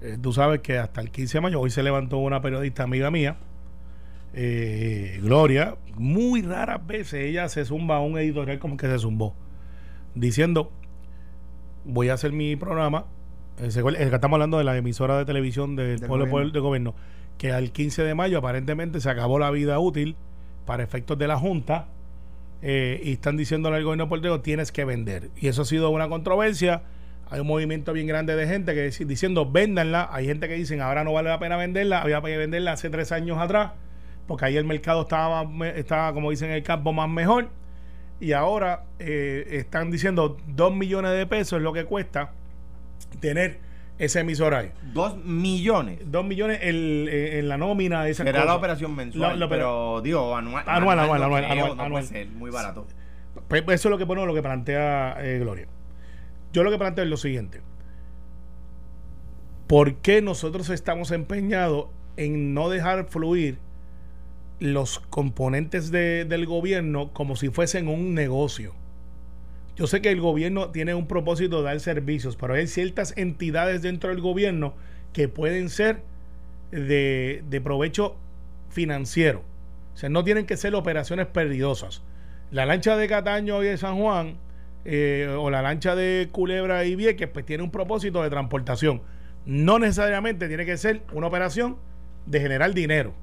Eh, tú sabes que hasta el 15 de mayo, hoy se levantó una periodista amiga mía, eh, Gloria, muy raras veces ella se zumba a un editorial como que se zumbó, diciendo, voy a hacer mi programa, eh, el que estamos hablando de la emisora de televisión del Del pueblo gobierno. Poder de gobierno, que al 15 de mayo aparentemente se acabó la vida útil para efectos de la Junta eh, y están diciéndole al gobierno de Puerto tienes que vender. Y eso ha sido una controversia. Hay un movimiento bien grande de gente que dice- diciendo véndanla. Hay gente que dicen ahora no vale la pena venderla. Había que venderla hace tres años atrás porque ahí el mercado estaba, estaba como dicen en el campo, más mejor. Y ahora eh, están diciendo dos millones de pesos es lo que cuesta tener ese emisora ahí. Dos millones. Dos millones el- eh, en la nómina esa Será la operación mensual, La- la opera- pero digo, anual. Anual, anual, anual, creo, anual, no anual. puede ser, muy barato. Pues eso es lo que bueno, lo que plantea eh, Gloria. Yo lo que planteo es lo siguiente. ¿Por qué nosotros estamos empeñados en no dejar fluir los componentes de- del gobierno como si fuesen un negocio? Yo sé que el gobierno tiene un propósito de dar servicios, pero hay ciertas entidades dentro del gobierno que pueden ser de, provecho financiero. O sea, no tienen que ser operaciones perdidosas. La lancha de Cataño y de San Juan, eh, o la lancha de Culebra y Vieques, pues tiene un propósito de transportación. No necesariamente tiene que ser una operación de generar dinero,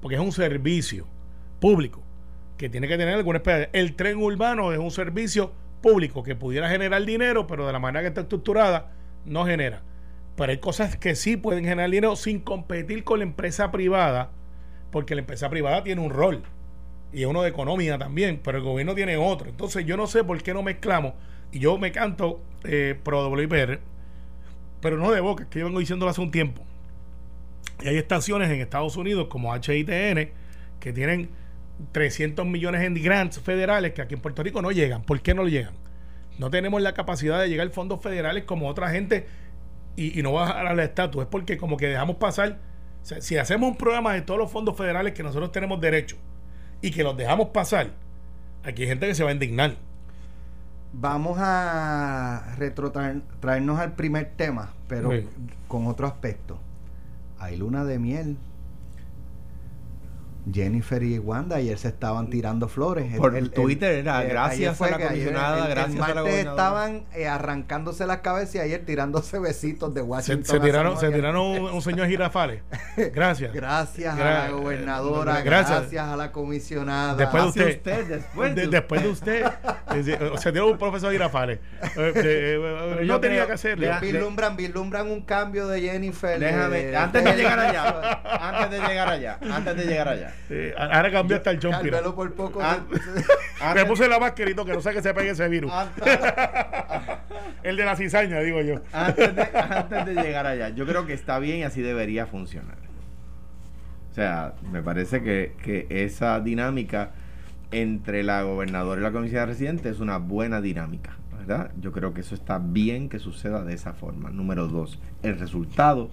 porque es un servicio público que tiene que tener alguna especie. El tren urbano es un servicio público que pudiera generar dinero, pero de la manera que está estructurada, no genera. Pero hay cosas que sí pueden generar dinero sin competir con la empresa privada, porque la empresa privada tiene un rol y uno de economía también, pero el gobierno tiene otro. Entonces yo no sé por qué no mezclamos, y yo me canto eh, pro WIPR, pero no de boca, es que yo vengo diciéndolo hace un tiempo. Y hay estaciones en Estados Unidos como HITN que tienen 300 millones en grants federales que aquí en Puerto Rico no llegan. ¿Por qué no llegan? No tenemos la capacidad de llegar a fondos federales como otra gente y, y no bajar a la estatus. Es porque como que dejamos pasar. O sea, si hacemos un programa de todos los fondos federales que nosotros tenemos derecho y que los dejamos pasar, aquí hay gente que se va a indignar. Vamos a retrotraernos al primer tema, pero Sí. con otro aspecto. Hay luna de miel. Jennifer y Wanda ayer se estaban tirando flores. El- Por el- el- Twitter era, eh, gracias a la ayer- comisionada, el- el gracias a la gobernadora. estaban eh, arrancándose las cabezas y ayer tirándose besitos de Se, Washington. se tiraron, se tiraron un, un señor girafales. Gracias. Gracias a la gobernadora, gracias. gracias, a la comisionada. Después de usted. usted, después de De- después de usted. Sea, tiene un profesor girafales. Eh, eh, eh, no yo tenía creo- que hacerlo. Vislumbran, vislumbran un cambio de Jennifer. Déjame, de- antes de de- llegar allá, antes de llegar allá, antes de llegar allá. Eh, ahora cambió hasta el. Carmelo por poco. Ah, Me puse la mascarita que no sé que se pegue ese virus. antes- El de la cizaña, digo yo. antes de, antes de llegar allá, yo creo que está bien y así debería funcionar. O sea, me parece que, que esa dinámica entre la gobernadora y la comisionada residente es una buena dinámica, ¿verdad? Yo creo que eso está bien que suceda de esa forma. Número dos, el resultado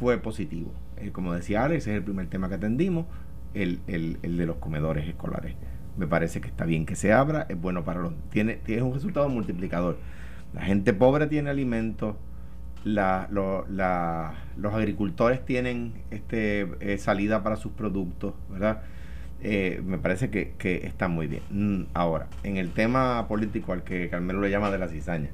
fue positivo. Eh, como decía Alex, es el primer tema que atendimos, el, el- el de los comedores escolares. Me parece que está bien que se abra, es bueno para los... Tiene, tiene un resultado multiplicador. La gente pobre tiene alimentos, la- lo- la- los agricultores tienen este, eh, salida para sus productos, ¿verdad? eh, me parece que, que está muy bien. Mm, Ahora, en el tema político al que Carmelo le llama de la cizaña,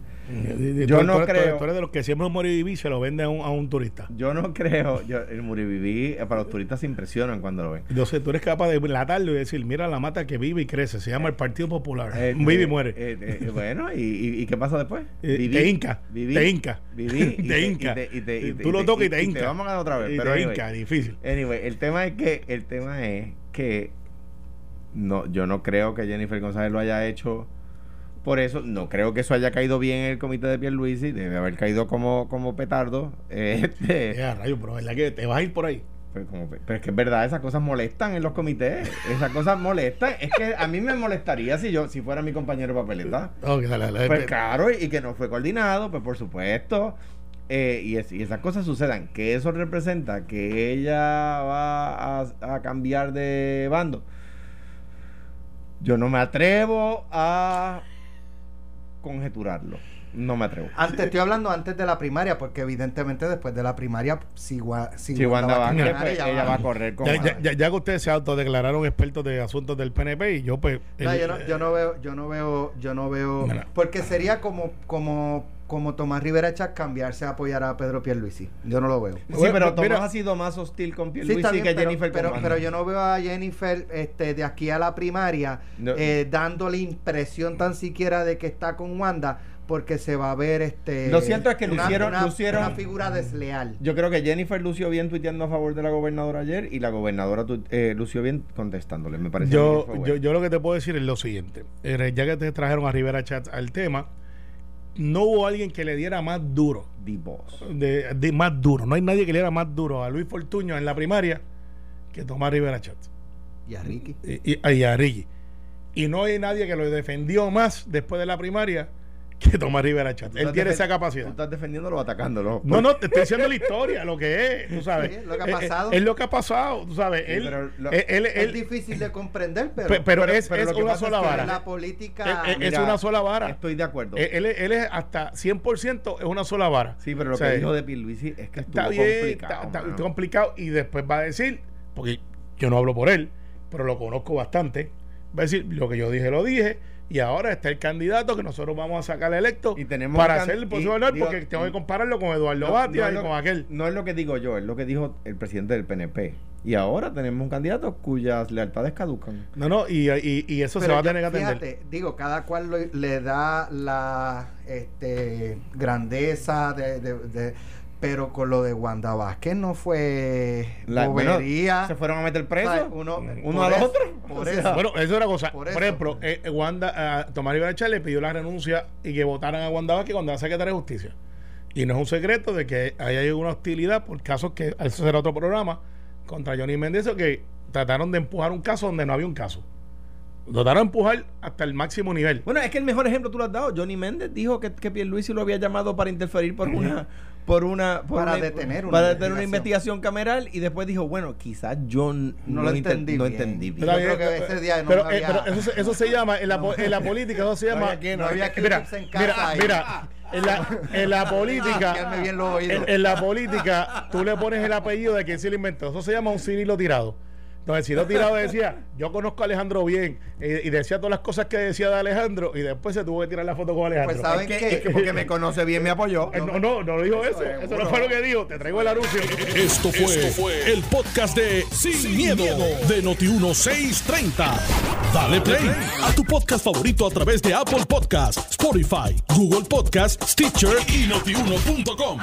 Yo Tú- no tú- creo- Tú eres de los que siempre un moribiví se lo vende a un, a un turista. yo no creo, yo, el Muribiví, eh, para los turistas se impresionan cuando lo ven. Entonces tú eres capaz de latarlo y decir, mira la mata que vive y crece. Se llama el Partido Popular. Eh, vive y eh, muere. eh, bueno, ¿y, y, y qué pasa después? Eh, te hinca, viví, te hinca, viví, te hinca. y te- y te- y te- Tú lo te- tocas y te y hinca. vamos a ganar otra vez. Y pero te anyway, hinca, difícil. Anyway, el tema es que el tema es que no, yo no creo que Jennifer González lo haya hecho por eso. No creo que eso haya caído bien en el comité de Pierluisi. Debe haber caído como, como petardo. Este, Ya, rayo, pero verdad que te vas a ir por ahí. pero, como- pero es que es verdad, esas cosas molestan en los comités. Esas cosas molestan. Es que a mí me molestaría si yo, si fuera mi compañero de papeleta. Pues claro, y, y que no fue coordinado, pues por supuesto. Eh, y, es- y esas cosas sucedan. Que eso representa que ella va a, a cambiar de bando. Yo no me atrevo a conjeturarlo. No me atrevo. Antes, estoy hablando antes de la primaria, porque evidentemente después de la primaria, si, Gua- si Si Wanda va a ganar, pues, ella ella va- va a correr con Ya, ya, ya, ya que ustedes se autodeclararon expertos de asuntos del PNP y yo pues... No, el- yo no, yo no veo, yo no veo, yo no veo, Mira. porque sería como, como, como Tomás Rivera Chávez cambiarse a apoyar a Pedro Pierluisi. Yo no lo veo. Sí, pero Tomás ha sido más hostil con Sí, Pierluisi está bien, que pero, Jennifer pero, pero yo no veo a Jennifer este, de aquí a la primaria No. eh, dándole impresión tan siquiera de que está con Wanda porque se va a ver este Lo cierto es que una, lucieron- una- lucieron- una figura desleal. Yo creo que Jennifer lució bien tuiteando a favor de la gobernadora ayer y la gobernadora tu- eh, lució bien contestándole. Me parece Yo, yo, yo lo que te puedo decir es lo siguiente. Eh, Ya que te trajeron a Rivera Chats al tema, no hubo alguien que le diera más duro. The boss. De, de más duro. No hay nadie que le diera más duro a Luis Fortuño en la primaria que Tomás Rivera Chats. Y a Ricky. Y, y- y a Ricky. Y no hay nadie que lo defendió más después de la primaria que Tomás Rivera Chats. Tú Él tiene esa Tú capacidad. estás defendiéndolo o atacándolo. No, no, te estoy diciendo la historia, lo que es, tú sabes. Sí, lo que ha Eh, eh, pasado. Es, lo que ha pasado, tú sabes. Sí, él, lo- él, él- es difícil de comprender, pero, pe- pero, pero- es, pero es una es sola vara. la política Eh, eh, es Mira, una sola vara. Estoy de acuerdo. Eh, Él, es- es hasta 100% es una sola vara. sí, pero lo O sea, que dijo de Pierluisi es que estuvo está bien, complicado. está, está complicado y después va a decir, porque yo no hablo por él, pero lo conozco bastante, va a decir, lo que yo dije lo dije y ahora está el candidato que nosotros vamos a sacar electo Y tenemos para hacer el próximo honor digo- porque tengo que compararlo con Eduardo No, Batia no es y lo- con aquel. No es lo que digo yo, es lo que dijo el presidente del PNP. Y ahora tenemos un candidato cuyas lealtades caducan. No, no, y, y, y eso se va a tener que atender. Fíjate, digo, cada cual lo- le da la este, grandeza de, de- de- pero con lo de Wanda Vázquez no fue La- bueno, bobería. se fueron a meter O presos. sea, uno, uno por a los eso- otros. Por O sea, eso. Bueno, eso es una cosa. Por Por, eso. ejemplo, eh, eh, Wanda, a Tomás Rivera Chávez le pidió la renuncia y que votaran a Wanda Vázquez cuando era secretaria de Justicia. Y no es un secreto de que ahí hay una hostilidad por casos que, eso será otro programa, contra Johnny Méndez, que trataron de empujar un caso donde no había un caso. Lo trataron de empujar hasta el máximo nivel. Bueno, es que el mejor ejemplo tú lo has dado. Johnny Méndez dijo que, que Pierluisi lo había llamado para interferir por una... Por una por Para una- detener una para detener una investigación. cameral y después dijo, bueno, quizás yo No lo enten- entendí no bien. entendí bien. Yo creo que ese día no pero, había- eh, pero eso, se- eso se llama, en la, en la política, eso se llama. había que- no había que mira, irse en casa mira, ahí. mira, en la, en la política. Oídos. En, en la política, tú le pones el apellido de quien se lo inventó. Eso se llama un Cirilo tirado. Entonces, Cirilo tirado decía, yo conozco a Alejandro bien, eh, y decía todas las cosas que decía de Alejandro, y después se tuvo que tirar la foto con Alejandro. Pues, ¿saben Es que, qué? es que porque me conoce bien me apoyó. Eh, no, no, no dijo eso. Eso no fue lo que dijo. Te traigo el anuncio. Esto fue, el podcast de Sin, miedo, de Noti1630. Dale play a tu podcast favorito a través de Apple Podcasts, Spotify, Google Podcasts, Stitcher y notiuno.com.